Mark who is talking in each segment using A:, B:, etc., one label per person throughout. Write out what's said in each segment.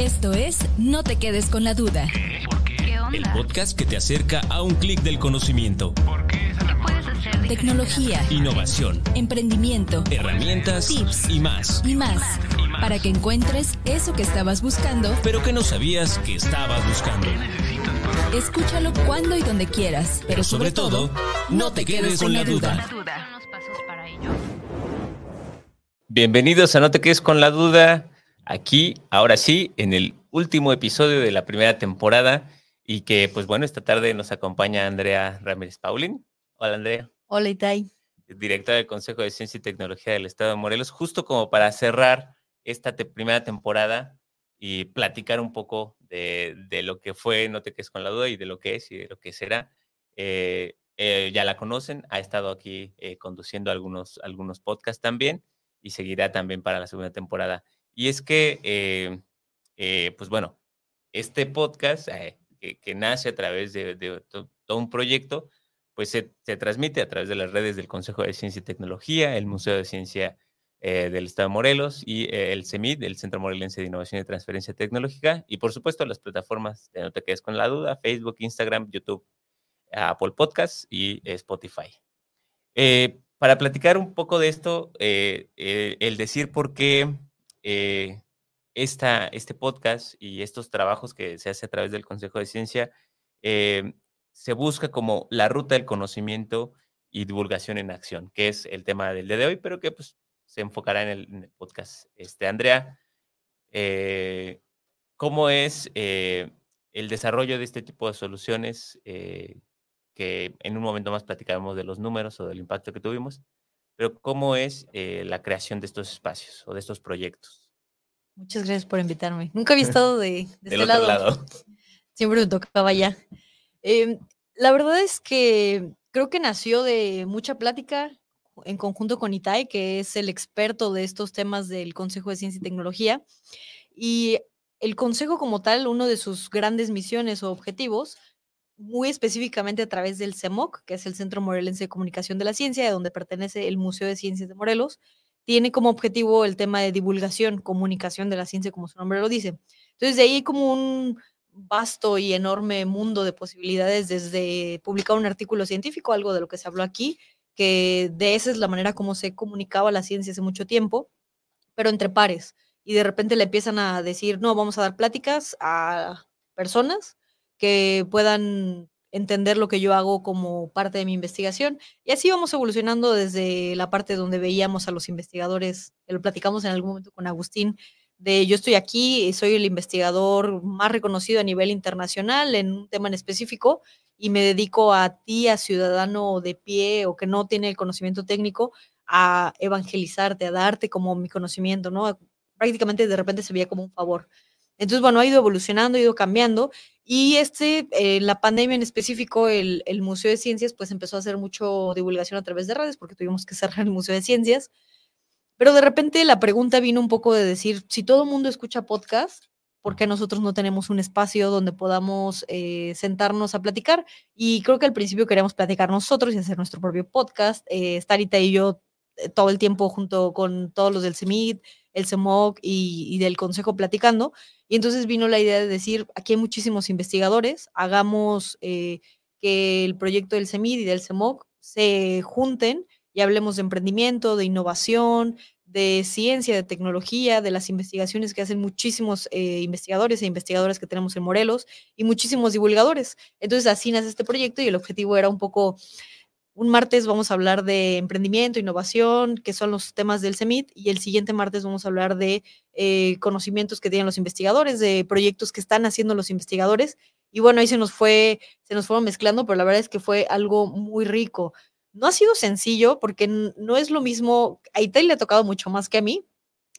A: Esto es No te quedes con la duda.
B: El podcast que te acerca a un clic del conocimiento.
A: Tecnología,
B: Innovación,
A: emprendimiento
B: herramientas
A: Tips.
B: y más.
A: y más. Para que encuentres eso que estabas buscando,
B: Pero que no sabías que estabas buscando.
A: escúchalo cuando y donde quieras. Pero sobre todo, no te quedes con la duda.
C: Bienvenidos a No te quedes con la duda. Aquí, ahora sí, en el último episodio de la primera temporada. Y que, pues bueno, esta tarde nos acompaña Andrea Ramírez Paulín. Hola, Andrea.
D: Hola, Itai.
C: directora del Consejo de Ciencia y Tecnología del Estado de Morelos, justo como para cerrar esta te- primera temporada y platicar un poco de, de lo que fue No te quedes con la duda y de lo que es y de lo que será. Eh, eh, ya la conocen, ha estado aquí eh, conduciendo algunos, algunos podcasts también y seguirá también para la segunda temporada. Y es que, eh, eh, pues bueno, este podcast eh, que, nace a través de, de to- todo un proyecto, pues se, transmite a través de las redes del Consejo de Ciencia y Tecnología, el Museo de Ciencia del Estado de Morelos y el CEMID, el Centro Morelense de Innovación y Transferencia Tecnológica, y por supuesto las plataformas de No Te Quedes con la Duda, Facebook, Instagram, YouTube, Apple Podcasts y Spotify. Para platicar un poco de esto, el decir por qué eh, este podcast y estos trabajos que se hace a través del Consejo de Ciencia eh, se busca como la ruta del conocimiento y divulgación en acción, que es el tema del día de hoy, pero que pues, se enfocará en el, podcast. Este, Andrea, eh, ¿cómo es el desarrollo de este tipo de soluciones? que en un momento más platicaremos de los números o del impacto que tuvimos, pero ¿cómo es eh, la creación de estos espacios o de estos proyectos?
D: Muchas gracias por invitarme. Nunca había estado de, de
C: Del
D: este
C: otro
D: lado.
C: lado.
D: Siempre me tocaba ya. Em, la verdad es que creo que nació de mucha plática en conjunto con Itai, que es el experto de estos temas del Consejo de Ciencia y Tecnología. Y el Consejo como tal, uno de sus grandes misiones o objetivos, muy específicamente a través del CEMOC, que es el Centro Morelense de Comunicación de la Ciencia, de donde pertenece el Museo de Ciencias de Morelos, tiene como objetivo el tema de divulgación, comunicación de la ciencia, como su nombre lo dice. Entonces, de ahí como un vasto y enorme mundo de posibilidades desde publicar un artículo científico, algo de lo que se habló aquí, que de esa es la manera como se comunicaba la ciencia hace mucho tiempo, pero entre pares. Y de repente le empiezan a decir, no, vamos a dar pláticas a personas que puedan entender lo que yo hago como parte de mi investigación. Y así vamos evolucionando desde la parte donde veíamos a los investigadores, que lo platicamos en algún momento con Agustín, de yo estoy aquí, y soy el investigador más reconocido a nivel internacional en un tema en específico y me dedico a ti, a ciudadano de pie o que no tiene el conocimiento técnico, a evangelizarte, a darte como mi conocimiento, ¿no? Prácticamente de repente se veía como un favor. Entonces, bueno, ha ido evolucionando, ha ido cambiando y este, eh, la pandemia en específico, el, el Museo de Ciencias, pues empezó a hacer mucho divulgación a través de redes porque tuvimos que cerrar el Museo de Ciencias. Pero de repente la pregunta vino un poco de decir, si todo el mundo escucha podcast, ¿por qué nosotros no tenemos un espacio donde podamos eh, sentarnos a platicar? Y creo que al principio queríamos platicar nosotros y hacer nuestro propio podcast. Eh, y yo todo el tiempo junto con todos los del CEMID, el CEMOC y, del Consejo platicando. Y entonces vino la idea de decir, aquí hay muchísimos investigadores, hagamos eh, que el proyecto del CEMID y del CEMOC se junten y hablemos de emprendimiento, de innovación, de ciencia, de tecnología, de las investigaciones que hacen muchísimos eh, investigadores e investigadoras que tenemos en Morelos y muchísimos divulgadores. Entonces así nace este proyecto y el objetivo era un poco, un martes vamos a hablar de emprendimiento, innovación, que son los temas del CEMIT, y el siguiente martes vamos a hablar de eh, conocimientos que tienen los investigadores, de proyectos que están haciendo los investigadores. Y bueno, ahí se nos fue, se nos fueron mezclando, pero la verdad es que fue algo muy rico. No ha sido sencillo porque no es lo mismo, a Itai le ha tocado mucho más que a mí.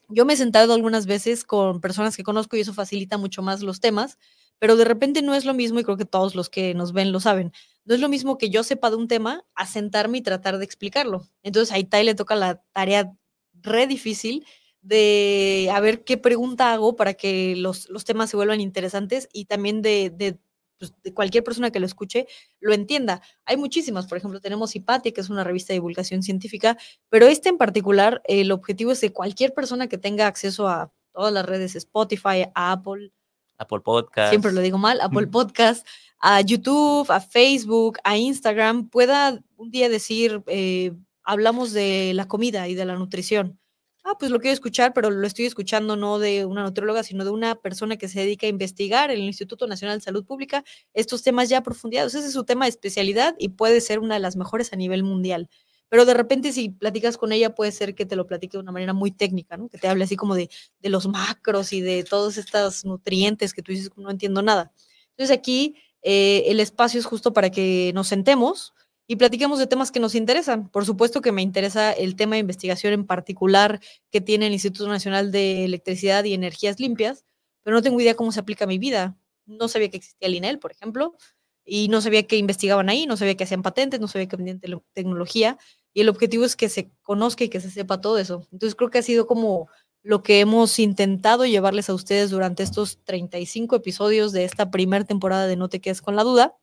D: Yo me he sentado algunas veces con personas que conozco y eso facilita mucho más los temas, pero de repente no es lo mismo y creo que todos los que nos ven lo saben. No es lo mismo que yo sepa de un tema a sentarme y tratar de explicarlo. Entonces a Itai le toca la tarea re difícil de a ver qué pregunta hago para que los, los temas se vuelvan interesantes y también de, de, pues, cualquier persona que lo escuche lo entienda. Hay muchísimas, por ejemplo, tenemos Hipatia, que es una revista de divulgación científica, pero este en particular, el objetivo es que cualquier persona que tenga acceso a todas las redes, Spotify, Apple,
C: Apple Podcast.
D: siempre lo digo mal, Apple Podcast, a YouTube, a Facebook, a Instagram, pueda un día decir, eh, hablamos de la comida y de la nutrición. Ah, pues lo quiero escuchar, pero lo estoy escuchando no de una nutrióloga, sino de una persona que se dedica a investigar en el Instituto Nacional de Salud Pública estos temas ya profundizados. Ese es su tema de especialidad y puede ser una de las mejores a nivel mundial. Pero de repente si platicas con ella puede ser que te lo platique de una manera muy técnica, ¿no? Que te hable así como de, de los macros y de todos estos nutrientes que tú dices, no entiendo nada. Entonces aquí eh, el espacio es justo para que nos sentemos, y platiquemos de temas que nos interesan. Por supuesto que me interesa el tema de investigación en particular que tiene el Instituto Nacional de Electricidad y Energías Limpias, pero no tengo idea cómo se aplica a mi vida. No sabía que existía el INEL, por ejemplo, y no sabía que investigaban ahí, no sabía que hacían patentes, no sabía que vendían tecnología, y el objetivo es que se conozca y que se sepa todo eso. Entonces creo que ha sido como lo que hemos intentado llevarles a ustedes durante estos 35 episodios de esta primera temporada de No te quedes con la duda.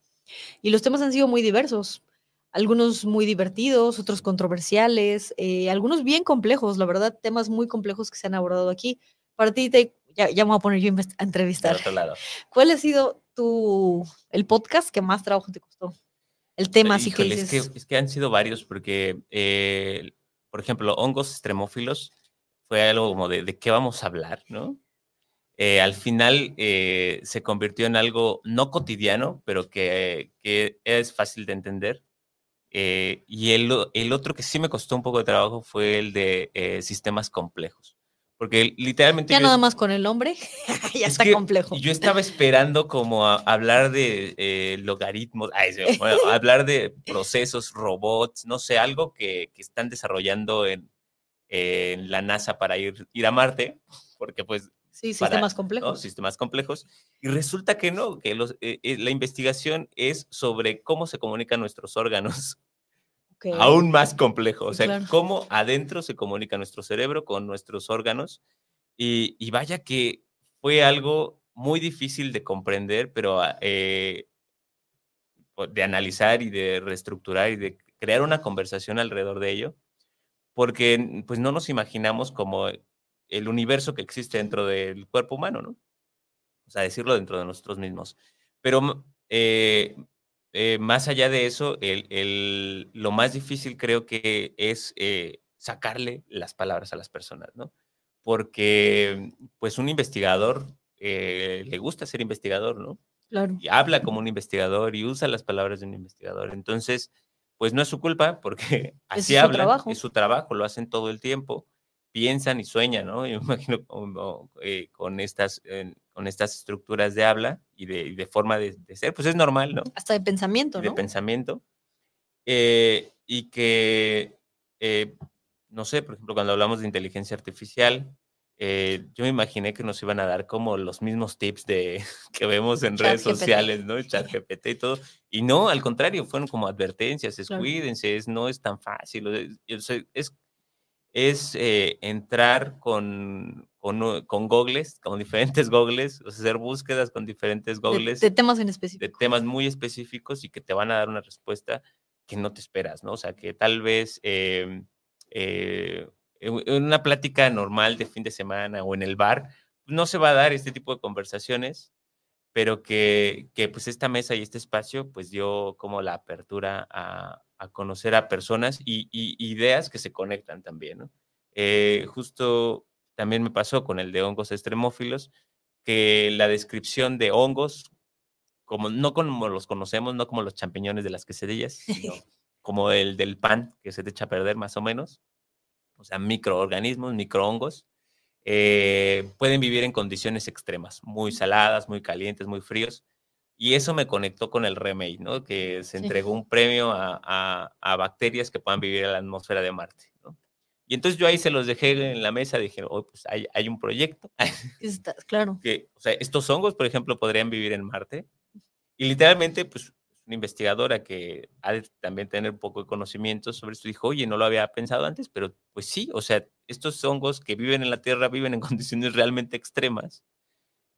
D: Y los temas han sido muy diversos algunos muy divertidos, otros controversiales, eh, algunos bien complejos, la verdad, temas muy complejos que se han abordado aquí. Para ti, ya, ya, me voy a poner yo a entrevistar.
C: Otro lado.
D: ¿Cuál ha sido tu, el podcast que más trabajo te costó? El tema, así que
C: dices. Es que, es que, han sido varios, porque, eh, por ejemplo, hongos extremófilos fue algo como de, de qué vamos a hablar, ¿no? Eh, al final se convirtió en algo no cotidiano, pero que, que es fácil de entender eh, y el, el, otro que sí me costó un poco de trabajo fue el de eh, sistemas complejos. Porque literalmente...
D: Ya nada más con el nombre, ya está complejo.
C: Yo estaba esperando como hablar de eh, logaritmos, hablar de procesos, robots, no sé, algo que, que están desarrollando en, en, la NASA para ir, ir a Marte, porque pues...
D: Sí, sistemas complejos.
C: Sistemas complejos. Y resulta que no, que los, eh, eh, la investigación es sobre cómo se comunican nuestros órganos. Aún más complejo, o sea, cómo adentro se comunica nuestro cerebro con nuestros órganos. Y, vaya que fue algo muy difícil de comprender, pero ah, eh, de analizar y de reestructurar y de crear una conversación alrededor de ello, porque pues no nos imaginamos como el universo que existe dentro del cuerpo humano, ¿no? o sea, decirlo dentro de nosotros mismos. Pero eh, eh, más allá de eso, el, lo más difícil creo que es eh, sacarle las palabras a las personas, ¿no? Porque, pues, un investigador le gusta ser investigador, ¿no?
D: Claro.
C: Y habla como un investigador y usa las palabras de un investigador. Entonces, pues no es su culpa porque así habla, es su trabajo, lo hacen todo el tiempo piensan y sueñan, ¿no? Yo imagino eh, con, estas, con estas estructuras de habla y de, forma de, ser, pues es normal, ¿no?
D: Hasta de pensamiento,
C: ¿no? De pensamiento. Eh, y que, eh, no sé, por ejemplo, cuando hablamos de inteligencia artificial, yo me imaginé que nos iban a dar como los mismos tips de que vemos en redes sociales, ¿no? Chat GPT y todo. Y no, al contrario, fueron como advertencias, es cuídense, es, no es tan fácil. es es eh, entrar con, con, con gogles, con diferentes gogles, o sea, hacer búsquedas con diferentes gogles.
D: De, temas en específico.
C: De temas muy específicos y que te van a dar una respuesta que no te esperas, ¿no? O sea, que tal vez em, eh, en una plática normal de fin de semana o en el bar, no se va a dar este tipo de conversaciones, pero que, que pues esta mesa y este espacio pues dio como la apertura a, a conocer a personas y, ideas que se conectan también, ¿no? Eh, justo también me pasó con el de hongos extremófilos, que la descripción de hongos, como, no como los conocemos, no como los champiñones de las quesadillas, sino como el del pan que se te echa a perder más o menos, o sea, microorganismos, microhongos, eh, pueden vivir en condiciones extremas, muy saladas, muy calientes, muy fríos, y eso me conectó con el remake, ¿no? Que se entregó un premio a, bacterias que puedan vivir en la atmósfera de Marte, ¿no? Y entonces yo ahí se los dejé en la mesa, dije, oh, pues hay, hay un proyecto.
D: claro.
C: Que, o sea, estos hongos, por ejemplo, podrían vivir en Marte. Y literalmente, pues, una investigadora que ha de también tener un poco de conocimiento sobre esto, dijo, oye, no lo había pensado antes, pero pues sí, o sea, estos hongos que viven en la Tierra viven en condiciones realmente extremas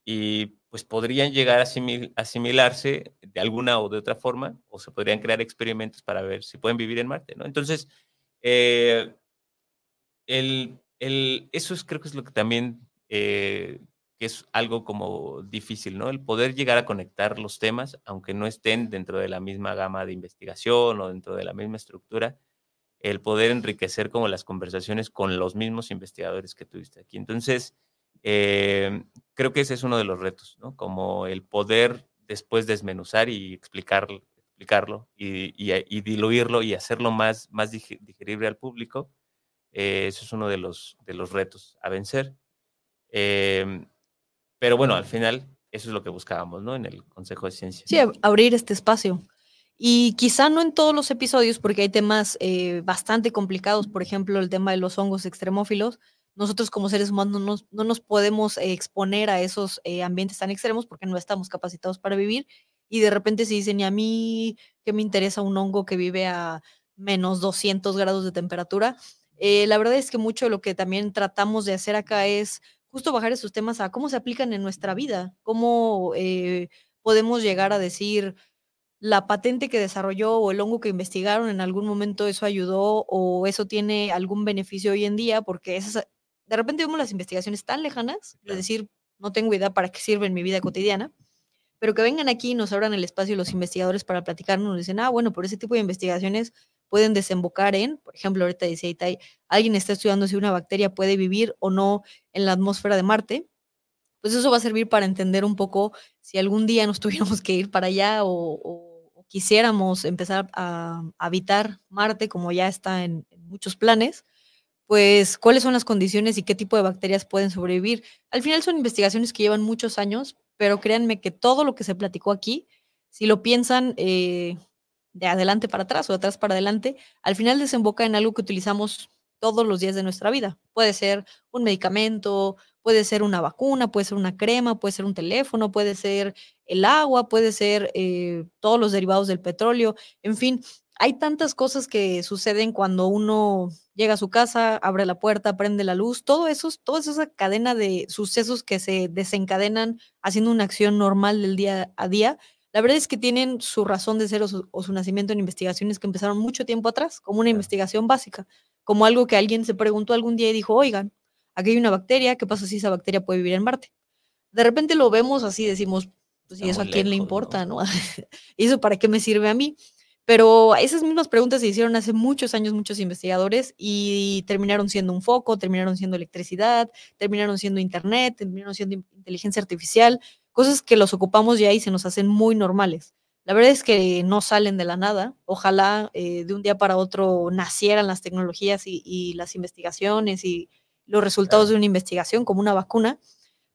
C: y pues podrían llegar a asimilarse de alguna o de otra forma, o se podrían crear experimentos para ver si pueden vivir en Marte, ¿no? Entonces, eh, el, el, eso es, creo que es lo que también eh, es algo como difícil, ¿no? El poder llegar a conectar los temas, aunque no estén dentro de la misma gama de investigación o dentro de la misma estructura, el poder enriquecer como las conversaciones con los mismos investigadores que tuviste aquí. Entonces, eh, creo que ese es uno de los retos, ¿no? Como el poder después desmenuzar y explicar, explicarlo y, diluirlo y hacerlo más, más digerible al público. Eh, eso es uno de los, de los retos a vencer. Em, pero bueno, al final eso es lo que buscábamos, ¿no? En el Consejo de Ciencia.
D: Sí, abrir este espacio. Y quizá no en todos los episodios, porque hay temas eh, bastante complicados, por ejemplo, el tema de los hongos extremófilos. Nosotros como seres humanos no nos, podemos exponer a esos eh, ambientes tan extremos porque no estamos capacitados para vivir. Y de repente se dicen, y a mí, ¿qué me interesa un hongo que vive a menos 200 grados de temperatura? Eh, la verdad es que mucho de lo que también tratamos de hacer acá es justo bajar esos temas a cómo se aplican en nuestra vida, cómo podemos llegar a decir, la patente que desarrolló o el hongo que investigaron en algún momento eso ayudó o eso tiene algún beneficio hoy en día, porque esas, de repente vemos las investigaciones tan lejanas, es decir, no tengo idea para qué sirve en mi vida cotidiana, pero que vengan aquí y nos abran el espacio los investigadores para platicarnos, nos dicen, ah, bueno, por ese tipo de investigaciones pueden desembocar en, por ejemplo, ahorita decía Itai, alguien está estudiando si una bacteria puede vivir o no en la atmósfera de Marte, pues eso va a servir para entender un poco si algún día nos tuviéramos que ir para allá o quisiéramos empezar a, habitar Marte, como ya está en, muchos planes, pues cuáles son las condiciones y qué tipo de bacterias pueden sobrevivir. Al final son investigaciones que llevan muchos años, pero créanme que todo lo que se platicó aquí, si lo piensan eh, de adelante para atrás o de atrás para adelante, al final desemboca en algo que utilizamos todos los días de nuestra vida. Puede ser un medicamento, puede ser una vacuna, puede ser una crema, puede ser un teléfono, puede ser el agua, puede ser eh, todos los derivados del petróleo, en fin, hay tantas cosas que suceden cuando uno llega a su casa, abre la puerta, prende la luz, todo eso, toda esa cadena de sucesos que se desencadenan haciendo una acción normal del día a día, la verdad es que tienen su razón de ser o su, nacimiento en investigaciones que empezaron mucho tiempo atrás, como una investigación básica, como algo que alguien se preguntó algún día y dijo, oigan, aquí hay una bacteria, ¿qué pasa si esa bacteria puede vivir en Marte? De repente lo vemos así, decimos, pues, ¿y eso a quién le importa, no? ¿Y eso para qué me sirve a mí? Pero esas mismas preguntas se hicieron hace muchos años muchos investigadores y terminaron siendo un foco, terminaron siendo electricidad, terminaron siendo internet, terminaron siendo inteligencia artificial, cosas que los ocupamos ya y se nos hacen muy normales. La verdad es que no salen de la nada. Ojalá eh, de un día para otro nacieran las tecnologías y, las investigaciones y los resultados de una investigación como una vacuna,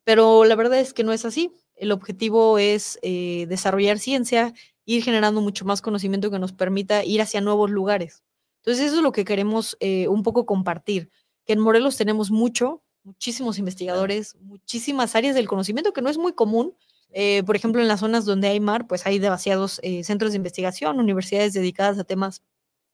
D: pero la verdad es que no es así. El objetivo es eh, desarrollar ciencia, ir generando mucho más conocimiento que nos permita ir hacia nuevos lugares. Entonces eso es lo que queremos eh, un poco compartir, que en Morelos tenemos mucho, muchísimos investigadores, muchísimas áreas del conocimiento que no es muy común. Eh, por ejemplo, en las zonas donde hay mar, pues hay demasiados eh, centros de investigación, universidades dedicadas a temas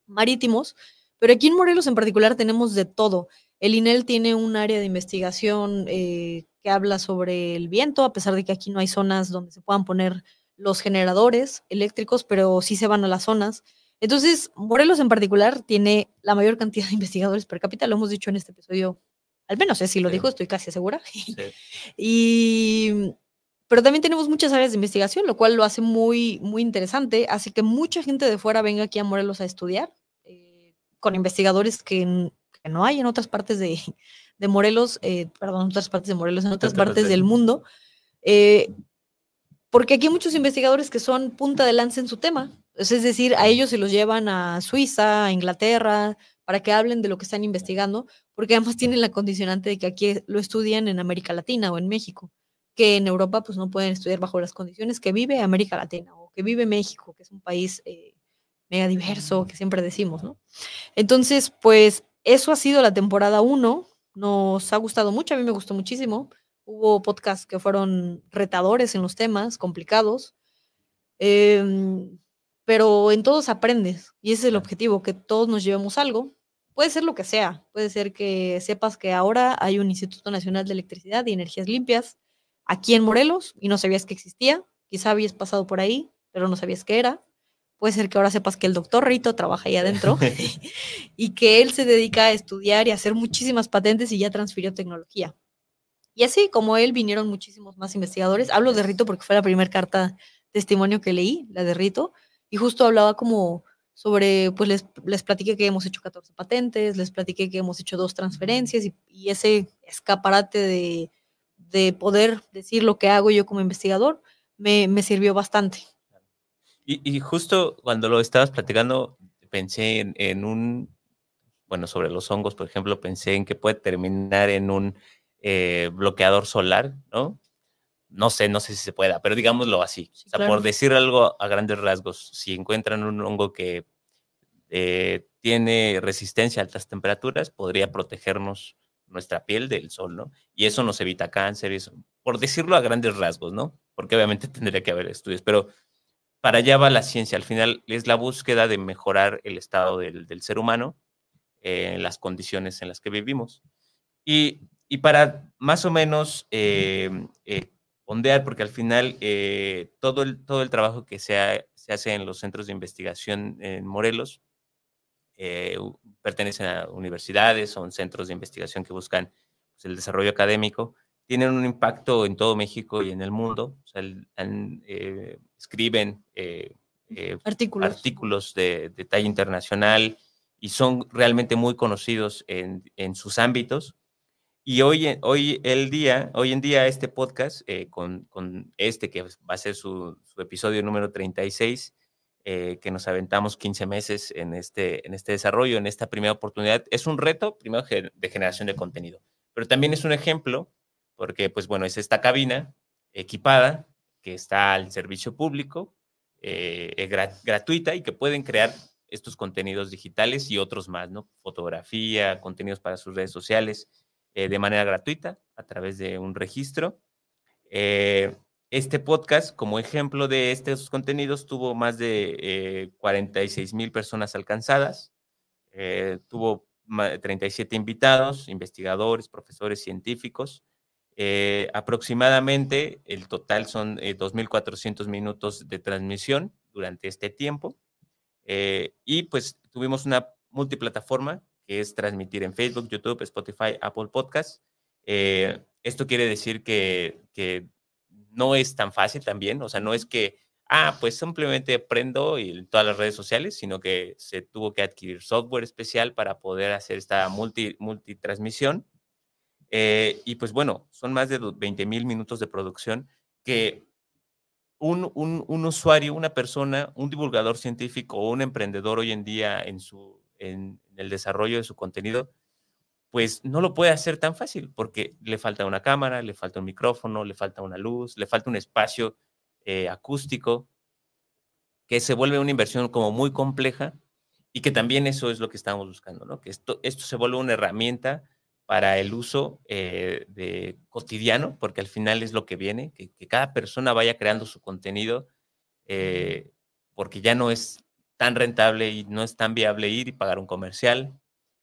D: marítimos, pero aquí en Morelos en particular tenemos de todo. El INEL tiene un área de investigación eh, que habla sobre el viento, a pesar de que aquí no hay zonas donde se puedan poner los generadores eléctricos, pero sí se van a las zonas. Entonces, Morelos en particular tiene la mayor cantidad de investigadores per cápita, lo hemos dicho en este episodio al menos sé si lo dijo, estoy casi segura. y, pero también tenemos muchas áreas de investigación, lo cual lo hace muy, muy interesante. Hace que mucha gente de fuera venga aquí a Morelos a estudiar, eh, con investigadores que, no hay en otras partes de, de Morelos, eh, perdón, en otras partes de Morelos, en otras partes del mundo. Eh, porque aquí hay muchos investigadores que son punta de lanza en su tema. Es decir, a ellos se los llevan a Suiza, a Inglaterra, para que hablen de lo que están investigando, porque además tienen la condicionante de que aquí lo estudian en América Latina o en México, que en Europa pues no pueden estudiar bajo las condiciones que vive América Latina o que vive México, que es un país eh, mega diverso, que siempre decimos, ¿no? Entonces, pues eso ha sido la temporada 1, nos ha gustado mucho, a mí me gustó muchísimo, hubo podcasts que fueron retadores en los temas, complicados. Eh, pero en todos aprendes y ese es el objetivo, que todos nos llevemos algo. Puede ser lo que sea, puede ser que sepas que ahora hay un Instituto Nacional de Electricidad y Energías Limpias aquí en Morelos y no sabías que existía, quizá habías pasado por ahí, pero no sabías qué era. Puede ser que ahora sepas que el doctor Rito trabaja ahí adentro y que él se dedica a estudiar y a hacer muchísimas patentes y ya transfirió tecnología. Y así como él vinieron muchísimos más investigadores. Hablo de Rito porque fue la primera carta testimonio que leí, la de Rito, y justo hablaba como sobre, pues les, les platiqué que hemos hecho 14 patentes, les platiqué que hemos hecho dos transferencias y, ese escaparate de, de, poder decir lo que hago yo como investigador me, me sirvió bastante.
C: Y, y, justo cuando lo estabas platicando, pensé en, en, un, bueno, sobre los hongos, por ejemplo, pensé en que puede terminar en un eh, bloqueador solar, ¿no? No sé, no sé si se pueda, pero digámoslo así. Sí, o sea, claro. por decir algo a grandes rasgos, si encuentran un hongo que eh, tiene resistencia a altas temperaturas, podría protegernos nuestra piel del sol, ¿no? Y eso nos evita cáncer, eso, por decirlo a grandes rasgos, ¿no? Porque obviamente tendría que haber estudios, pero para allá va la ciencia. Al final es la búsqueda de mejorar el estado del, del ser humano en eh, las condiciones en las que vivimos. Y y para más o menos eh, eh, ondear, porque al final eh, todo, el, todo el trabajo que se, ha, se, hace en los centros de investigación en Morelos eh, pertenecen a universidades, son centros de investigación que buscan pues, el desarrollo académico, tienen un impacto en todo México y en el mundo, o sea, el, eh, escriben
D: artículos,
C: artículos de, de, talla internacional y son realmente muy conocidos en, en sus ámbitos. Y hoy, hoy, el día, hoy en día este podcast, eh, con, con, este que va a ser su, episodio número 36, eh, que nos aventamos 15 meses en este, en este desarrollo, en esta primera oportunidad, es un reto, primero, de generación de contenido, pero también es un ejemplo, porque, pues bueno, es esta cabina equipada que está al servicio público, eh, grat gratuita y que pueden crear estos contenidos digitales y otros más, ¿no? Fotografía, contenidos para sus redes sociales, eh, de manera gratuita a través de un registro. Eh, este podcast, como ejemplo de estos contenidos, tuvo más de eh, 46 mil personas alcanzadas, eh, tuvo 37 invitados, investigadores, profesores, científicos. Eh, aproximadamente el total son 2.400 minutos de transmisión durante este tiempo. y pues tuvimos una multiplataforma que es transmitir en Facebook, YouTube, Spotify, Apple Podcasts. Eh, esto quiere decir que, que, no es tan fácil también, o sea, no es que, ah, pues simplemente prendo en todas las redes sociales, sino que se tuvo que adquirir software especial para poder hacer esta multi, multitransmisión. Eh, y pues bueno, son más de 20 mil minutos de producción que un, un, un, usuario, una persona, un divulgador científico o un emprendedor hoy en día en su, en, el desarrollo de su contenido, pues no lo puede hacer tan fácil porque le falta una cámara, le falta un micrófono, le falta una luz, le falta un espacio eh, acústico, que se vuelve una inversión como muy compleja y que también eso es lo que estamos buscando, ¿no? Que esto, esto se vuelve una herramienta para el uso eh, de cotidiano, porque al final es lo que viene, que, cada persona vaya creando su contenido, eh, porque ya no es tan rentable y no es tan viable ir y pagar un comercial.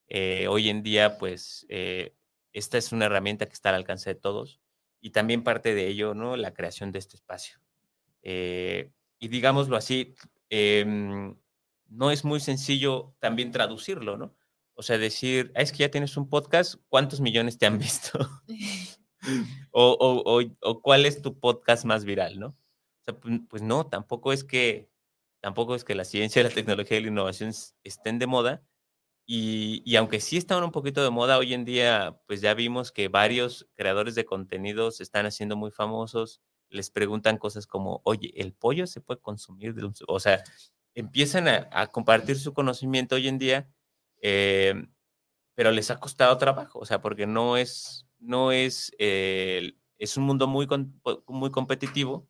C: Eh, hoy en día, pues, eh, esta es una herramienta que está al alcance de todos y también parte de ello, ¿no? La creación de este espacio. Eh, y digámoslo así, em, no es muy sencillo también traducirlo, ¿no? O sea, decir, ah, es que ya tienes un podcast, ¿cuántos millones te han visto? o, o, o, o, cuál es tu podcast más viral, ¿no? O sea, pues, pues no, tampoco es que tampoco es que la ciencia, la tecnología y la innovación estén de moda. Y, y, aunque sí están un poquito de moda hoy en día, pues ya vimos que varios creadores de contenidos están haciendo muy famosos, les preguntan cosas como, oye, ¿el pollo se puede consumir? De un... O sea, empiezan a, a, compartir su conocimiento hoy en día, eh, pero les ha costado trabajo, o sea, porque no es, no es, eh, es un mundo muy, muy competitivo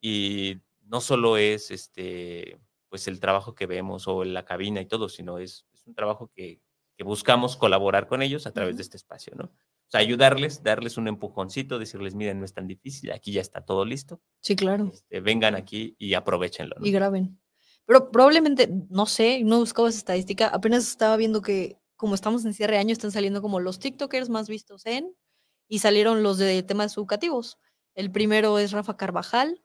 C: y no solo es este, pues el trabajo que vemos o la cabina y todo, sino es, es un trabajo que, que, buscamos colaborar con ellos a través uh -huh. de este espacio, ¿no? O sea, ayudarles, darles un empujoncito, decirles, miren, no es tan difícil, aquí ya está todo listo.
D: Sí, claro.
C: Este, vengan aquí y aprovechenlo. ¿no?
D: Y graben. Pero probablemente, no sé, no buscaba esa estadística, apenas estaba viendo que como estamos en cierre de año, están saliendo como los TikTokers más vistos en, y salieron los de temas educativos. El primero es Rafa Carvajal,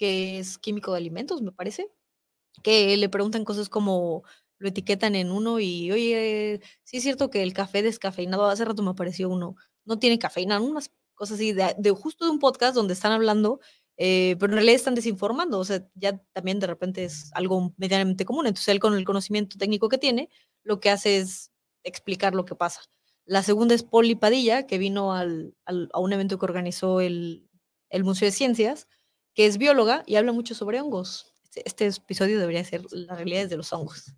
D: que es químico de alimentos, me parece, que le preguntan cosas como lo etiquetan en uno y, oye, sí es cierto que el café descafeinado, hace rato me apareció uno, no tiene cafeína, unas cosas así, de, justo de un podcast donde están hablando, eh, pero en realidad están desinformando, o sea, ya también de repente es algo medianamente común. Entonces él con el conocimiento técnico que tiene, lo que hace es explicar lo que pasa. La segunda es Poli Padilla, que vino al, a un evento que organizó el, el Museo de Ciencias, que es bióloga y habla mucho sobre hongos. Este, este episodio debería ser las realidades de los hongos.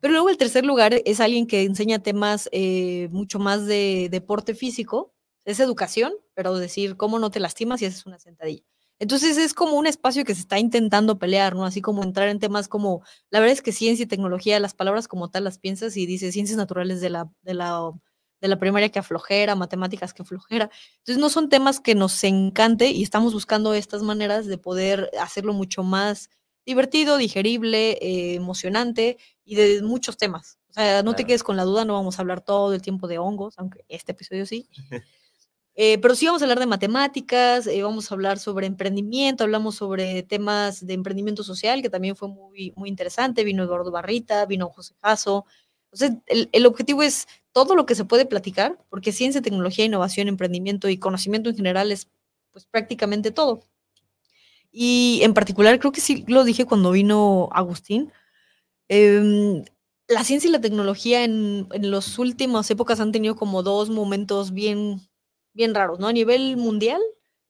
D: Pero luego el tercer lugar es alguien que enseña temas eh, mucho más de deporte físico, es educación, pero decir cómo no te lastimas y haces una sentadilla. Entonces es como un espacio que se está intentando pelear, ¿no? Así como entrar en temas como, la verdad es que ciencia y tecnología, las palabras como tal las piensas y dices ciencias naturales de la, de la primaria que aflojera, matemáticas que aflojera. Entonces no son temas que nos encante y estamos buscando estas maneras de poder hacerlo mucho más divertido, digerible, eh, emocionante y de muchos temas. O sea, no te quedes con la duda, no vamos a hablar todo el tiempo de hongos, aunque este episodio sí. Eh, pero sí vamos a hablar de matemáticas, eh, vamos a hablar sobre emprendimiento, hablamos sobre temas de emprendimiento social, que también fue muy, muy interesante. Vino Eduardo Barrita, vino José Jasso. Entonces, el, el, objetivo es todo lo que se puede platicar, porque ciencia, tecnología, innovación, emprendimiento y conocimiento en general es pues prácticamente todo. Y en particular, creo que sí lo dije cuando vino Agustín, eh, la ciencia y la tecnología en, en las últimas épocas han tenido como dos momentos bien bien raros, ¿no? A nivel mundial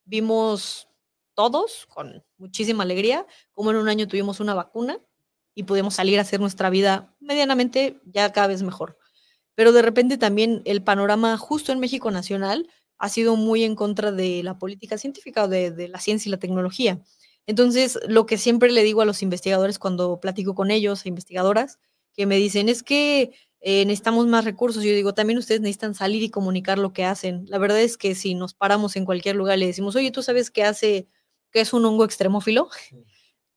D: vimos todos con muchísima alegría como en un año tuvimos una vacuna y pudimos salir a hacer nuestra vida medianamente ya cada vez mejor. Pero de repente también el panorama justo en México Nacional ha sido muy en contra de la política científica o de, la ciencia y la tecnología. Entonces, lo que siempre le digo a los investigadores cuando platico con ellos, investigadoras, que me dicen es que eh, necesitamos más recursos. Yo digo, también ustedes necesitan salir y comunicar lo que hacen. La verdad es que si nos paramos en cualquier lugar y le decimos, oye, ¿tú sabes qué hace, qué es un hongo extremófilo?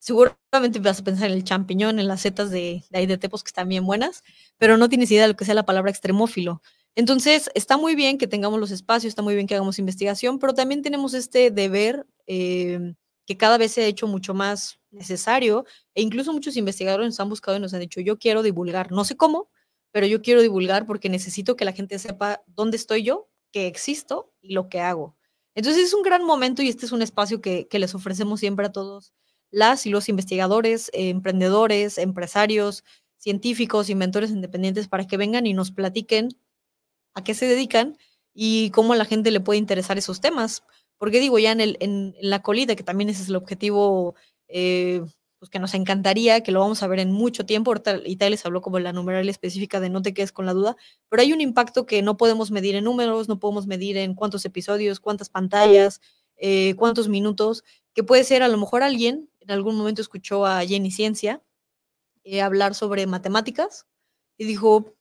D: Seguramente vas a pensar en el champiñón, en las setas de, de ahí de tepos que están bien buenas, pero no tienes idea de lo que sea la palabra extremófilo. Entonces, está muy bien que tengamos los espacios, está muy bien que hagamos investigación, pero también tenemos este deber eh, que cada vez se ha hecho mucho más necesario e incluso muchos investigadores nos han buscado y nos han dicho, yo quiero divulgar, no sé cómo, pero yo quiero divulgar porque necesito que la gente sepa dónde estoy yo, que existo y lo que hago. Entonces es un gran momento y este es un espacio que, que les ofrecemos siempre a todos las y los investigadores, eh, emprendedores, empresarios, científicos, inventores independientes para que vengan y nos platiquen a qué se dedican y cómo a la gente le puede interesar esos temas. Porque digo, ya en, el, la colita, que también ese es el objetivo eh, pues que nos encantaría, que lo vamos a ver en mucho tiempo. Ahorita Italia les habló como la numeral específica de no te quedes con la duda, pero hay un impacto que no podemos medir en números, no podemos medir en cuántos episodios, cuántas pantallas, eh, cuántos minutos, que puede ser a lo mejor alguien, en algún momento escuchó a Jenny Ciencia eh, hablar sobre matemáticas y dijo,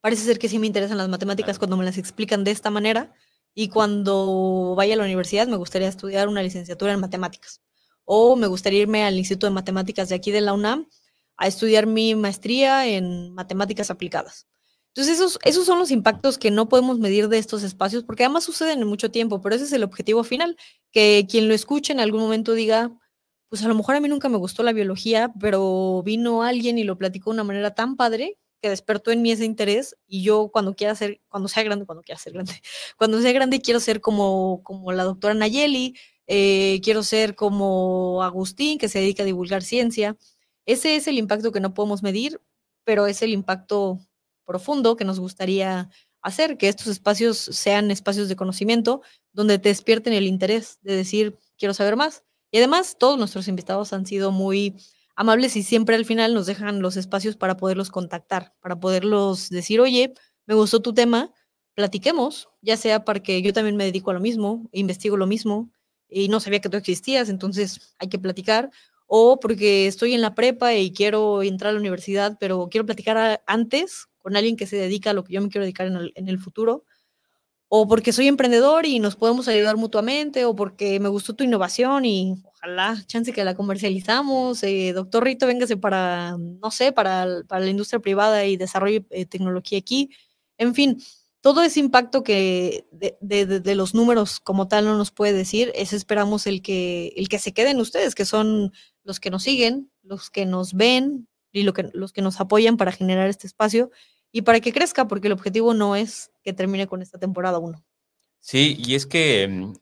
D: parece ser que sí me interesan las matemáticas cuando me las explican de esta manera y cuando vaya a la universidad me gustaría estudiar una licenciatura en matemáticas o me gustaría irme al Instituto de Matemáticas de aquí de la UNAM a estudiar mi maestría en matemáticas aplicadas. Entonces, esos, esos son los impactos que no podemos medir de estos espacios, porque además suceden en mucho tiempo, pero ese es el objetivo final, que quien lo escuche en algún momento diga, pues a lo mejor a mí nunca me gustó la biología, pero vino alguien y lo platicó de una manera tan padre que despertó en mí ese interés y yo cuando quiera ser, cuando sea grande, cuando quiera ser grande, cuando sea grande quiero ser como, como la doctora Nayeli, eh, quiero ser como Agustín, que se dedica a divulgar ciencia. Ese es el impacto que no podemos medir, pero es el impacto profundo que nos gustaría hacer, que estos espacios sean espacios de conocimiento donde te despierten el interés de decir, quiero saber más. Y además, todos nuestros invitados han sido muy amables y siempre al final nos dejan los espacios para poderlos contactar, para poderlos decir, oye, me gustó tu tema, platiquemos, ya sea porque yo también me dedico a lo mismo, investigo lo mismo, y no sabía que tú existías, entonces hay que platicar, o porque estoy en la prepa y quiero entrar a la universidad, pero quiero platicar antes con alguien que se dedica a lo que yo me quiero dedicar en el, en el futuro, o porque soy emprendedor y nos podemos ayudar mutuamente, o porque me gustó tu innovación y ojalá, chance que la comercializamos. Eh, doctor Rito, véngase para, no sé, para, para la industria privada y desarrollo eh, tecnología aquí. En fin, todo ese impacto que de, de, de, los números como tal no nos puede decir, es esperamos el que, el que se queden ustedes, que son los que nos siguen, los que nos ven y lo que, los que nos apoyan para generar este espacio y para que crezca, porque el objetivo no es que termine con esta temporada 1.
C: Sí, y es que mm,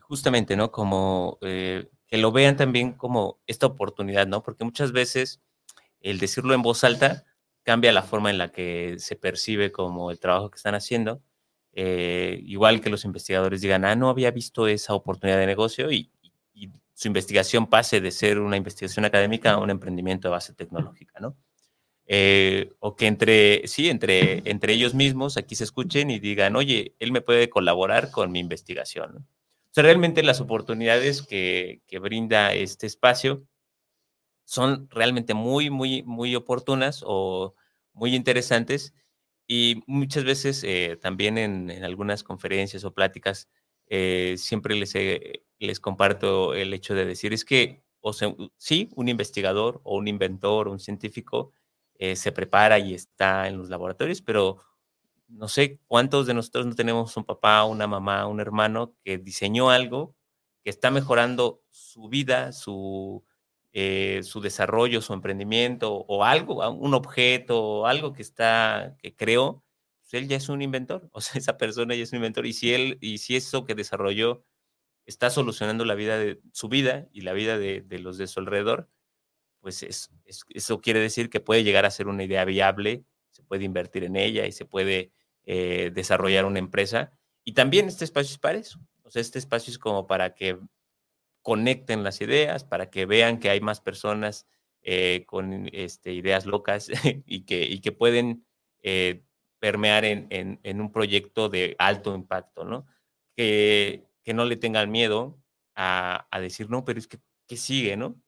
C: justamente, ¿no? Como eh, que lo vean también como esta oportunidad, ¿no? Porque muchas veces el decirlo en voz alta cambia la forma en la que se percibe como el trabajo que están haciendo. Eh, igual que los investigadores digan, ah, no había visto esa oportunidad de negocio y, su investigación pase de ser una investigación académica a un emprendimiento de base tecnológica, ¿no? Eh, o que entre, sí, entre, entre ellos mismos aquí se escuchen y digan, oye, él me puede colaborar con mi investigación. O sea, realmente las oportunidades que, que brinda este espacio son realmente muy, muy, muy oportunas o muy interesantes y muchas veces eh, también en, algunas conferencias o pláticas eh, siempre les, les comparto el hecho de decir es que, o sea, sí, un investigador o un inventor un científico eh, se prepara y está en los laboratorios, pero no sé cuántos de nosotros no tenemos un papá, una mamá, un hermano que diseñó algo que está mejorando su vida, su, eh, su desarrollo, su emprendimiento o algo, un objeto, algo que está, que creó, pues él ya es un inventor, o sea, esa persona ya es un inventor y si él, y si eso que desarrolló está solucionando la vida de su vida y la vida de, los de su alrededor, pues eso quiere decir que puede llegar a ser una idea viable, se puede invertir en ella y se puede eh, desarrollar una empresa. Y también este espacio es para eso, o sea, este espacio es como para que conecten las ideas, para que vean que hay más personas eh, con este, ideas locas y, que, pueden eh, permear en, un proyecto de alto impacto, ¿no? Que, que no le tengan miedo a, a, decir, no, pero es que, ¿qué sigue, no?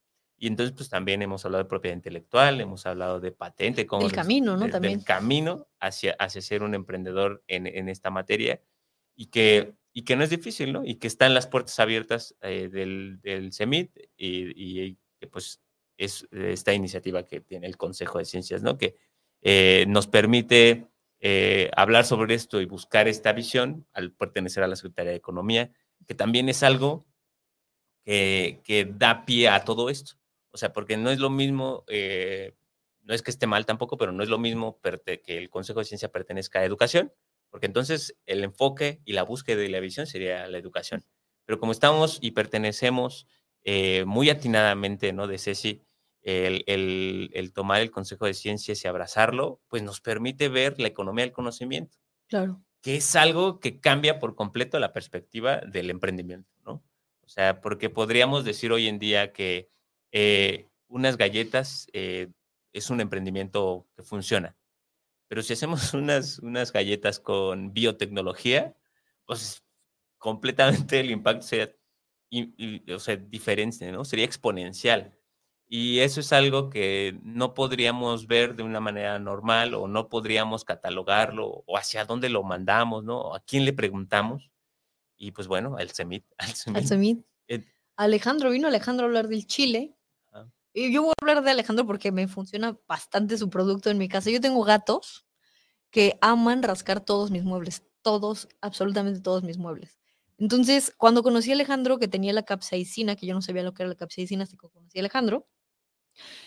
C: Y entonces, pues también hemos hablado de propiedad intelectual, hemos hablado de patente, como
D: el camino, ¿no? también.
C: camino hacia, hacia ser un emprendedor en, en esta materia y que y que no es difícil, ¿no? Y que están las puertas abiertas eh, del, del CEMIT y, que pues es esta iniciativa que tiene el Consejo de Ciencias, ¿no? Que eh, nos permite eh, hablar sobre esto y buscar esta visión al pertenecer a la Secretaría de Economía, que también es algo que, que da pie a todo esto. O sea, porque no es lo mismo, no es que esté mal tampoco, pero no es lo mismo que el Consejo de Ciencia pertenezca a educación, porque entonces el enfoque y la búsqueda de la visión sería la educación. Pero como estamos y pertenecemos eh, muy atinadamente, ¿no? De Ceci, el, el, tomar el Consejo de Ciencias y abrazarlo, pues nos permite ver la economía del conocimiento.
D: Claro.
C: Que es algo que cambia por completo la perspectiva del emprendimiento, ¿no? O sea, porque podríamos decir hoy en día que eh, unas galletas eh, es un emprendimiento que funciona pero si hacemos unas, unas galletas con biotecnología, pues completamente el impacto sería o sea, diferente, ¿no? Sería exponencial. Y eso es algo que no podríamos ver de una manera normal o no podríamos catalogarlo o hacia dónde lo mandamos, ¿no? ¿A quién le preguntamos? Y pues bueno, al CEMIT.
D: Al CEMIT. Alejandro, vino Alejandro a hablar del Chile y yo voy a hablar de Alejandro porque me funciona bastante su producto en mi casa. Yo tengo gatos que aman rascar todos mis muebles, todos, absolutamente todos mis muebles. Entonces, cuando conocí a Alejandro, que tenía la capsaicina, que yo no sabía lo que era la capsaicina hasta que conocí a Alejandro,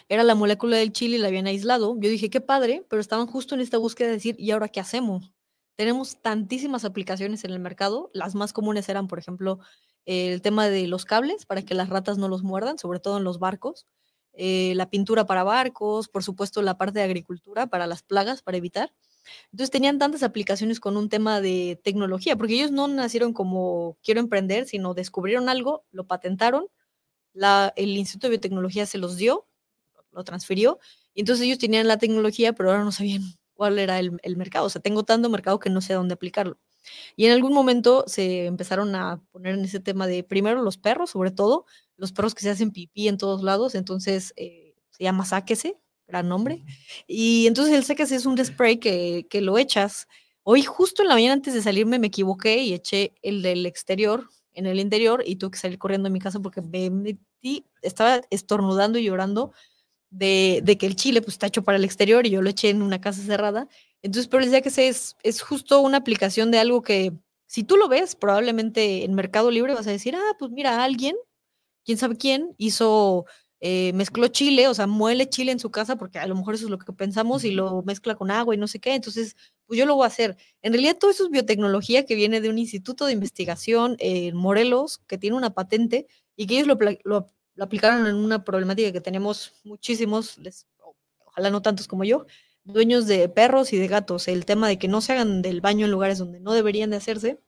D: era la molécula del chile y la habían aislado. Yo dije, qué padre, pero estaban justo en esta búsqueda de decir, ¿y ahora qué hacemos? Tenemos tantísimas aplicaciones en el mercado. Las más comunes eran, por ejemplo, el tema de los cables para que las ratas no los muerdan, sobre todo en los barcos. Eh, la pintura para barcos, por supuesto la parte de agricultura para las plagas, para evitar. Entonces tenían tantas aplicaciones con un tema de tecnología, porque ellos no nacieron como quiero emprender, sino descubrieron algo, lo patentaron, el Instituto de Biotecnología se los dio, lo transfirió, y entonces ellos tenían la tecnología, pero ahora no sabían cuál era el mercado. O sea, tengo tanto mercado que no sé dónde aplicarlo. Y en algún momento se empezaron a poner en ese tema de primero los perros, sobre todo, los perros que se hacen pipí en todos lados, entonces eh, se llama sáquese, gran nombre. Y entonces el sáquese es un spray que, que lo echas. Hoy justo en la mañana antes de salirme me equivoqué y eché el del exterior en el interior y tuve que salir corriendo a mi casa porque me metí, estaba estornudando y llorando de, de, que el chile pues está hecho para el exterior y yo lo eché en una casa cerrada. Entonces, pero les decía que es, es justo una aplicación de algo que si tú lo ves, probablemente en Mercado Libre vas a decir, ah, pues mira, alguien quién sabe quién, hizo, eh, mezcló chile, o sea, muele chile en su casa, porque a lo mejor eso es lo que pensamos, y lo mezcla con agua y no sé qué. Entonces, pues yo lo voy a hacer. En realidad todo eso es biotecnología que viene de un instituto de investigación en Morelos que tiene una patente y que ellos lo, lo, aplicaron en una problemática que tenemos muchísimos, les, ojalá no tantos como yo, dueños de perros y de gatos, el tema de que no se hagan del baño en lugares donde no deberían de hacerse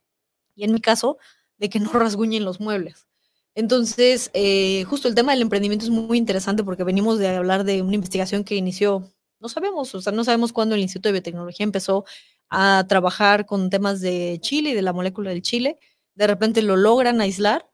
D: y en mi caso, de que no rasguñen los muebles. Entonces, eh, justo el tema del emprendimiento es muy interesante porque venimos de hablar de una investigación que inició, no sabemos, o sea, no sabemos cuándo el Instituto de Biotecnología empezó a trabajar con temas de Chile y de la molécula del Chile. De repente lo logran aislar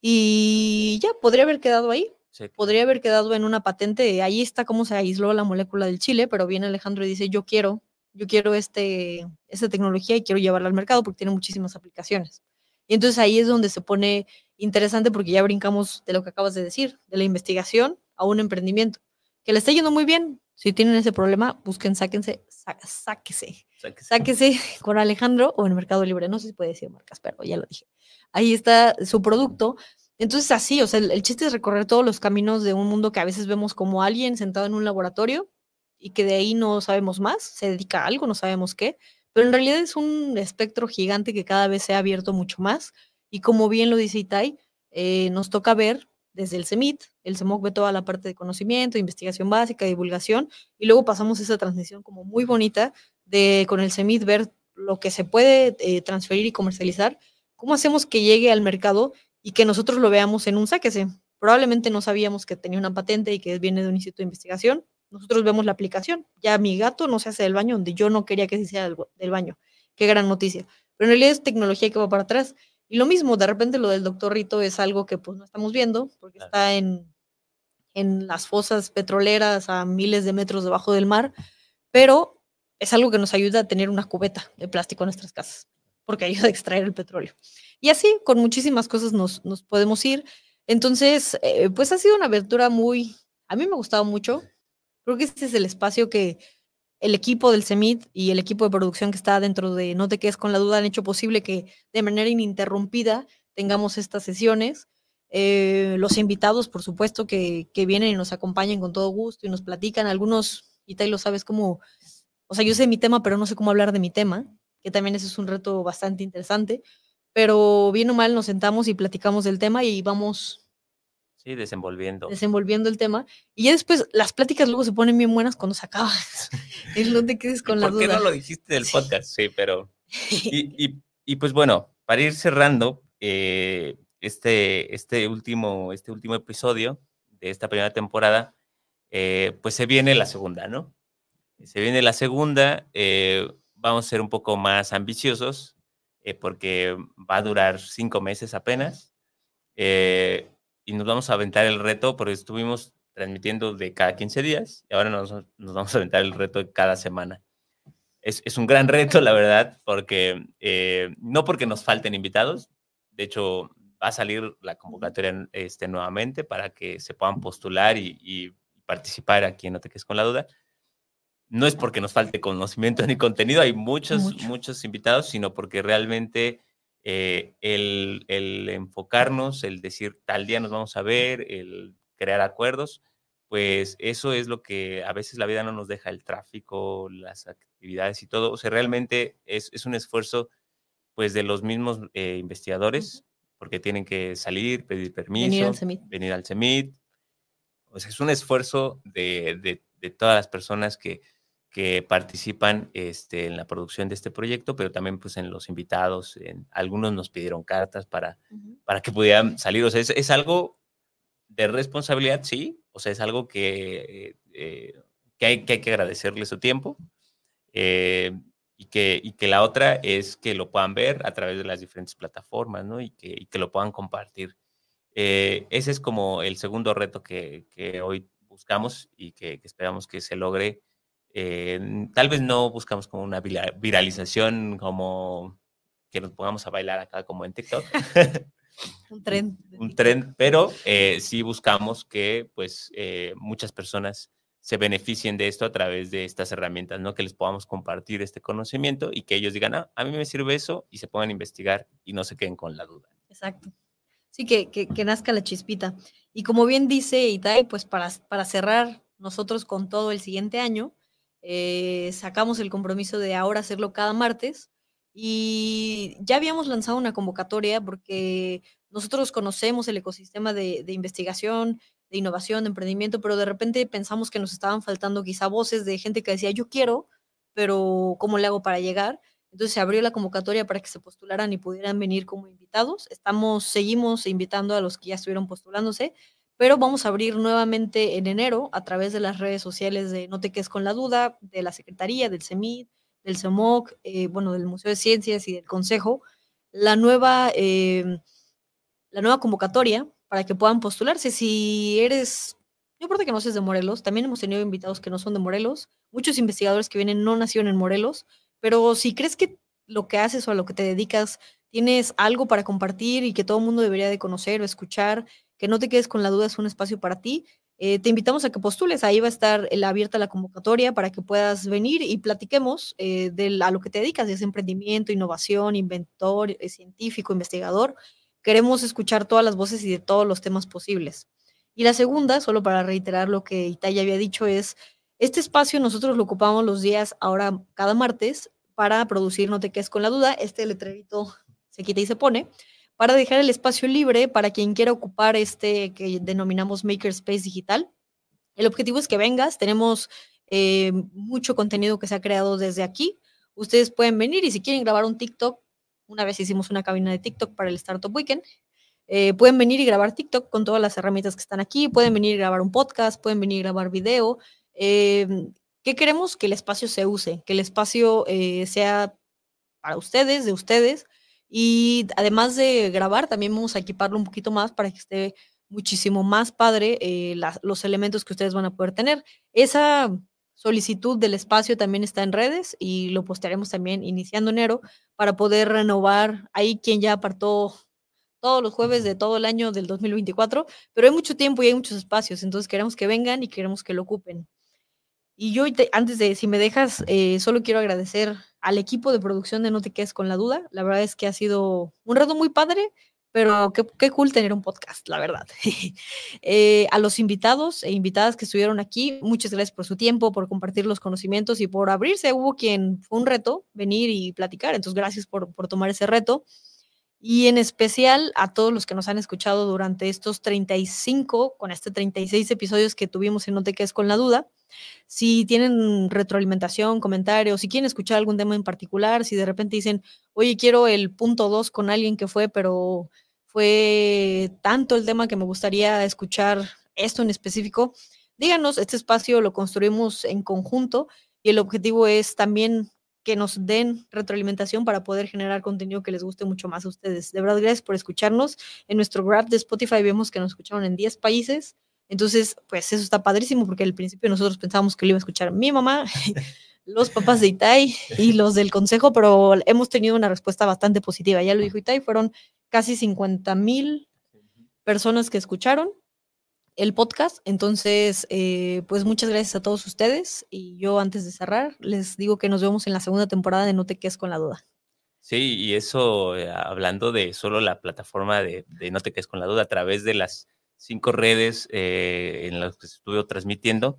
D: y ya podría haber quedado ahí. Podría haber quedado en una patente. Ahí está cómo se aisló la molécula del Chile, pero viene Alejandro y dice, yo quiero, yo quiero este, esta tecnología y quiero llevarla al mercado porque tiene muchísimas aplicaciones. Y entonces ahí es donde se pone interesante porque ya brincamos de lo que acabas de decir, de la investigación a un emprendimiento, que le está yendo muy bien. Si tienen ese problema, busquen, sáquense, sáquese, sáquese con Alejandro o en Mercado Libre. No sé si puede decir marcas, pero ya lo dije. Ahí está su producto. Entonces así, o sea, el, el chiste es recorrer todos los caminos de un mundo que a veces vemos como alguien sentado en un laboratorio y que de ahí no sabemos más, se dedica a algo, no sabemos qué, pero en realidad es un espectro gigante que cada vez se ha abierto mucho más y como bien lo dice Itai, eh, nos toca ver desde el CEMIT, el CEMOC ve toda la parte de conocimiento, investigación básica, divulgación, y luego pasamos esa transición como muy bonita de con el CEMIT ver lo que se puede eh, transferir y comercializar, cómo hacemos que llegue al mercado y que nosotros lo veamos en un sáquese. Probablemente no sabíamos que tenía una patente y que viene de un instituto de investigación, nosotros vemos la aplicación. Ya mi gato no se hace del baño donde yo no quería que se hiciera del baño. Qué gran noticia. Pero en realidad es tecnología que va para atrás. Y lo mismo, de repente lo del doctor Rito es algo que pues no estamos viendo porque está en, en las fosas petroleras a miles de metros debajo del mar, pero es algo que nos ayuda a tener una cubeta de plástico en nuestras casas, porque ayuda a extraer el petróleo. Y así, con muchísimas cosas nos, nos podemos ir. Entonces, eh, pues ha sido una aventura muy, a mí me ha gustado mucho. Creo que este es el espacio que el equipo del CEMIT y el equipo de producción que está dentro de No te quedes con la duda han hecho posible que de manera ininterrumpida tengamos estas sesiones. Eh, los invitados, por supuesto, que, vienen y nos acompañan con todo gusto y nos platican. Algunos, y tú lo sabes cómo, o sea, yo sé mi tema, pero no sé cómo hablar de mi tema, que también ese es un reto bastante interesante. Pero bien o mal nos sentamos y platicamos del tema y vamos
C: Sí, desenvolviendo.
D: Desenvolviendo el tema. Y ya después las pláticas luego se ponen bien buenas cuando se acaba. no te quedes con la duda.
C: ¿Por qué no lo dijiste del podcast? Sí, pero. Y, pues bueno, para ir cerrando eh, este, este, último, este último episodio de esta primera temporada, eh, pues se viene la segunda, ¿no? Se viene la segunda. Eh, vamos a ser un poco más ambiciosos porque va a durar cinco meses apenas. Eh, y nos vamos a aventar el reto, porque estuvimos transmitiendo de cada 15 días y ahora nos, nos vamos a aventar el reto de cada semana. Es, es un gran reto, la verdad, porque eh, no porque nos falten invitados, de hecho va a salir la convocatoria este, nuevamente para que se puedan postular y, y participar aquí en No te quedes con la duda. No es porque nos falte conocimiento ni contenido, hay muchos, muchos invitados, sino porque realmente eh, el, enfocarnos, el decir tal día nos vamos a ver, el crear acuerdos, pues eso es lo que a veces la vida no nos deja, el tráfico, las actividades y todo. O sea, realmente es, un esfuerzo pues de los mismos eh, investigadores, porque tienen que salir, pedir permiso, venir al CEMIT. O sea, es un esfuerzo de todas las personas que, que participan este, en la producción de este proyecto, pero también pues en los invitados, en, algunos nos pidieron cartas para, para que pudieran salir. O sea, es, algo de responsabilidad, sí, o sea, es algo que, eh, que, hay, que hay que agradecerle su tiempo. Eh, y que, y que la otra es que lo puedan ver a través de las diferentes plataformas, ¿no? Y que, y que lo puedan compartir. Eh, ese es como el segundo reto que, que hoy buscamos y que, que esperamos que se logre eh, tal vez no buscamos como una viralización como que nos pongamos a bailar acá como en TikTok.
D: un tren.
C: Un tren, pero eh, sí buscamos que pues eh, muchas personas se beneficien de esto a través de estas herramientas, ¿no? Que les podamos compartir este conocimiento y que ellos digan, ah, a mí me sirve eso y se pongan a investigar y no se queden con la duda.
D: Exacto. Sí, que, que, que nazca la chispita. Y como bien dice Itai, pues para, para cerrar nosotros con todo el siguiente año, eh, sacamos el compromiso de ahora hacerlo cada martes y ya habíamos lanzado una convocatoria porque nosotros conocemos el ecosistema de, de investigación, de innovación, de emprendimiento, pero de repente pensamos que nos estaban faltando quizá voces de gente que decía, yo quiero, pero ¿cómo le hago para llegar? Entonces se abrió la convocatoria para que se postularan y pudieran venir como invitados. Estamos, seguimos invitando a los que ya estuvieron postulándose, pero vamos a abrir nuevamente en enero a través de las redes sociales de No te quedes con la duda, de la Secretaría, del CEMID, del CEMOC, eh, bueno, del Museo de Ciencias y del Consejo, la nueva, eh, la nueva convocatoria para que puedan postularse. Si eres, yo creo que no seas de Morelos, también hemos tenido invitados que no son de Morelos, muchos investigadores que vienen no nacieron en Morelos, pero si crees que lo que haces o a lo que te dedicas tienes algo para compartir y que todo el mundo debería de conocer o escuchar, que no te quedes con la duda, es un espacio para ti. Eh, te invitamos a que postules, ahí va a estar abierta la convocatoria para que puedas venir y platiquemos eh, de a lo que te dedicas, es emprendimiento, innovación, inventor, eh, científico, investigador. Queremos escuchar todas las voces y de todos los temas posibles. Y la segunda, solo para reiterar lo que Itaya había dicho, es este espacio nosotros lo ocupamos los días ahora cada martes para producir No te quedes con la duda. Este letrerito se quita y se pone para dejar el espacio libre para quien quiera ocupar este que denominamos Makerspace Digital. El objetivo es que vengas, tenemos eh, mucho contenido que se ha creado desde aquí. Ustedes pueden venir y si quieren grabar un TikTok, una vez hicimos una cabina de TikTok para el Startup Weekend. Eh, pueden venir y grabar TikTok con todas las herramientas que están aquí. Pueden venir y grabar un podcast, pueden venir y grabar video. Eh, ¿Qué queremos? Que el espacio se use, que el espacio eh, sea para ustedes, de ustedes. Y además de grabar, también vamos a equiparlo un poquito más para que esté muchísimo más padre los elementos que ustedes van a poder tener. Esa solicitud del espacio también está en redes y lo postearemos también iniciando enero para poder renovar ahí quien ya apartó todos los jueves de todo el año del 2024, pero hay mucho tiempo y hay muchos espacios, entonces queremos que vengan y queremos que lo ocupen. Y yo, antes de, si me dejas, eh, solo quiero agradecer al equipo de producción de No Te Quedes con la Duda. La verdad es que ha sido un rato muy padre pero qué, cool tener un podcast, la verdad. Eh, a los invitados e invitadas que estuvieron aquí, muchas gracias por su tiempo, por compartir los conocimientos y por abrirse. Hubo quien fue un reto venir y platicar, entonces gracias por, por tomar ese reto. Y en especial a todos los que nos han escuchado durante estos 35, con este 36 episodios que tuvimos en No te quedes con la duda. Si tienen retroalimentación, comentarios, si quieren escuchar algún tema en particular, si de repente dicen, oye, quiero el punto 2 con alguien que fue, pero fue tanto el tema que me gustaría escuchar esto en específico, díganos, este espacio lo construimos en conjunto y el objetivo es también que nos den retroalimentación para poder generar contenido que les guste mucho más a ustedes. De verdad, gracias por escucharnos. En nuestro graph de Spotify vemos que nos escucharon en 10 países. Entonces, pues eso está padrísimo porque al principio nosotros pensábamos que lo iba a escuchar mi mamá, los papás de Itai y los del consejo, pero hemos tenido una respuesta bastante positiva. Ya lo dijo Itai, fueron casi 50 mil personas que escucharon el podcast. Entonces, eh, pues muchas gracias a todos ustedes. Y yo antes de cerrar, les digo que nos vemos en la segunda temporada de No te quedes con la duda.
C: Sí, y eso eh, hablando de solo la plataforma de, de, No te quedes con la duda, a través de las cinco redes eh, en las que estuve transmitiendo,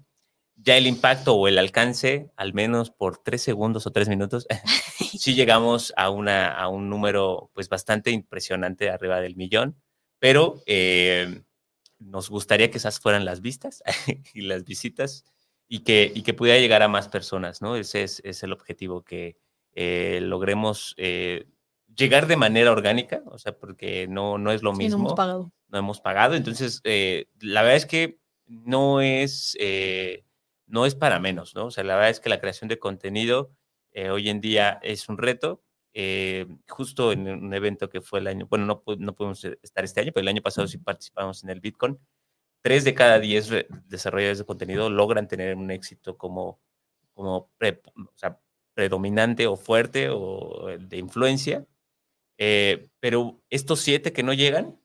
C: ya el impacto o el alcance, al menos por tres segundos o tres minutos, sí llegamos a, una, a un número pues bastante impresionante arriba del millón, pero nos gustaría que esas fueran las vistas y las visitas y que, y que pudiera llegar a más personas, ¿no? Ese es, es el objetivo, que eh, logremos llegar de manera orgánica, o sea, porque no, no es lo mismo.
D: No hemos pagado.
C: No hemos pagado, entonces eh, la verdad es que no es, eh, no es para menos, ¿no? O sea, la verdad es que la creación de contenido eh, hoy en día es un reto. Justo en un evento que fue el año, bueno, no, no pudimos estar este año, pero el año pasado sí participamos en el Bitcoin. Tres de cada diez desarrolladores de contenido logran tener un éxito como, como o sea, predominante o fuerte o de influencia eh, pero estos siete que no llegan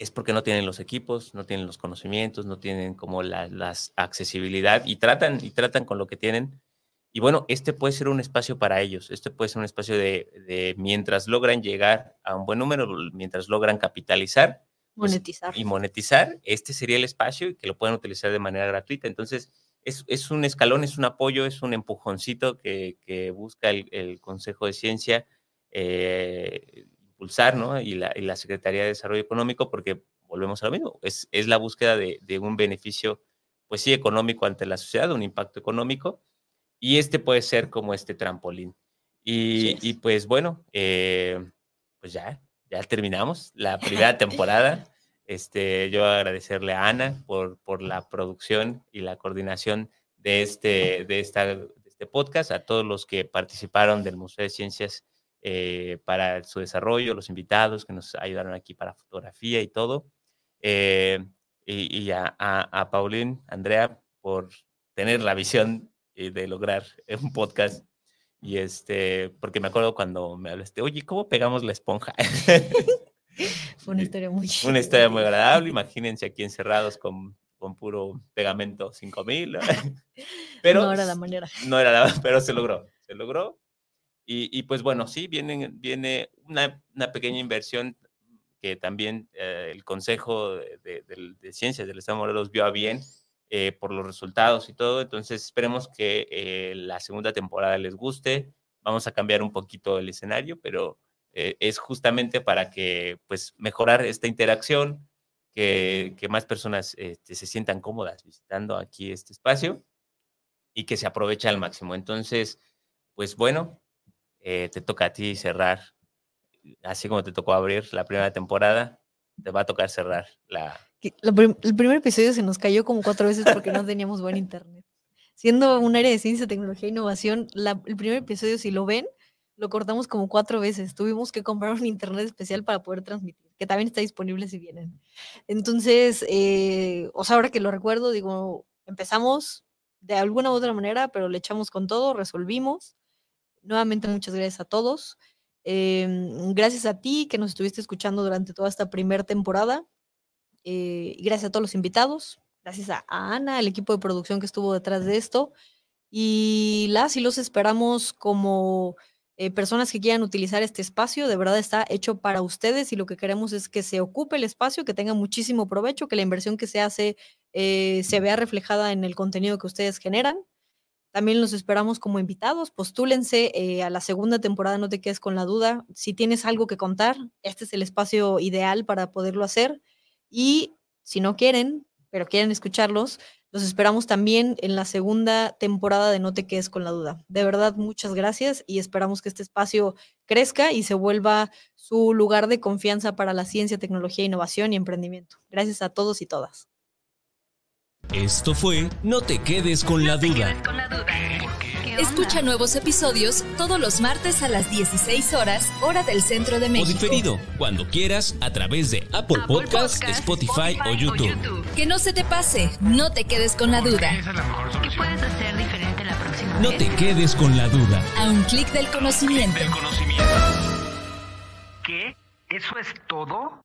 C: es porque no tienen los equipos, no tienen los conocimientos, no tienen como la las accesibilidad y tratan, y tratan con lo que tienen. Y bueno, este puede ser un espacio para ellos, este puede ser un espacio de, de mientras logran llegar a un buen número, mientras logran capitalizar.
D: Pues, monetizar.
C: y monetizar, este sería el espacio y que lo puedan utilizar de manera gratuita. Entonces, es, un escalón, es un apoyo, es un empujoncito que, busca el, Consejo de Ciencia eh, impulsar, ¿no? Y la, y la, Secretaría de Desarrollo Económico, porque volvemos a lo mismo, es, es la búsqueda de, un beneficio, pues sí, económico ante la sociedad, un impacto económico, y este puede ser como este trampolín. Y, pues bueno, eh, pues ya, ya terminamos la primera temporada. Este, yo agradecerle a Ana por, por la producción y la coordinación de este, de, esta, de este podcast, a todos los que participaron del Museo de Ciencias eh, para su desarrollo, los invitados que nos ayudaron aquí para fotografía y todo. Eh, y, a, a, Paulín, Andrea, por tener la visión de lograr un podcast. Y este, porque me acuerdo cuando me hablaste, oye, ¿cómo pegamos la esponja?
D: Fue una historia muy
C: Una historia muy agradable. Imagínense aquí encerrados con, con puro pegamento 5000. Pero
D: no era la manera.
C: No era la, pero se logró. Se logró. Y, y pues bueno, sí, viene, viene una, una pequeña inversión que también eh, el Consejo de, Ciencias del Estado de Morelos vio a bien eh, por los resultados y todo. Entonces esperemos que eh, la segunda temporada les guste. Vamos a cambiar un poquito el escenario, pero eh, es justamente para que, pues, mejorar esta interacción, que, más personas este, se sientan cómodas visitando aquí este espacio y que se aproveche al máximo. Entonces, pues bueno, te toca a ti cerrar, así como te tocó abrir la primera temporada, te va a tocar cerrar la...
D: el primer episodio se nos cayó como cuatro veces porque no teníamos buen internet. Siendo un área de ciencia, tecnología e innovación, el primer episodio, si lo ven, lo cortamos como cuatro veces. Tuvimos que comprar un internet especial para poder transmitir, que también está disponible si vienen. Entonces, eh, o sea, ahora que lo recuerdo, digo, empezamos de alguna u otra manera, pero le echamos con todo, resolvimos. Nuevamente, muchas gracias a todos. Em, gracias a ti que nos estuviste escuchando durante toda esta primera temporada. Eh, gracias a todos los invitados. Gracias a, Ana, al equipo de producción que estuvo detrás de esto. Y las y los esperamos como eh, personas que quieran utilizar este espacio, de verdad está hecho para ustedes y lo que queremos es que se ocupe el espacio, que tenga muchísimo provecho, que la inversión que se hace eh, se vea reflejada en el contenido que ustedes generan. También los esperamos como invitados, postúlense a la segunda temporada, no te quedes con la duda. Si tienes algo que contar, este es el espacio ideal para poderlo hacer. Y si no quieren, pero quieren escucharlos, los esperamos también en la segunda temporada de No te quedes con la duda. De verdad, muchas gracias y esperamos que este espacio crezca y se vuelva su lugar de confianza para la ciencia, tecnología, innovación y emprendimiento. Gracias a todos y todas.
B: Esto fue No te quedes con, la, duda.
A: Escucha nuevos episodios todos los martes a las 16 horas, hora del centro de México.
B: O diferido, cuando quieras, a través de Apple, Podcasts, Spotify, o, YouTube.
A: Que no se te pase, no te quedes con la duda.
E: ¿Qué puedes hacer diferente la próxima
B: No te quedes con la duda.
A: A un clic del conocimiento.
F: ¿Qué? ¿Eso es todo?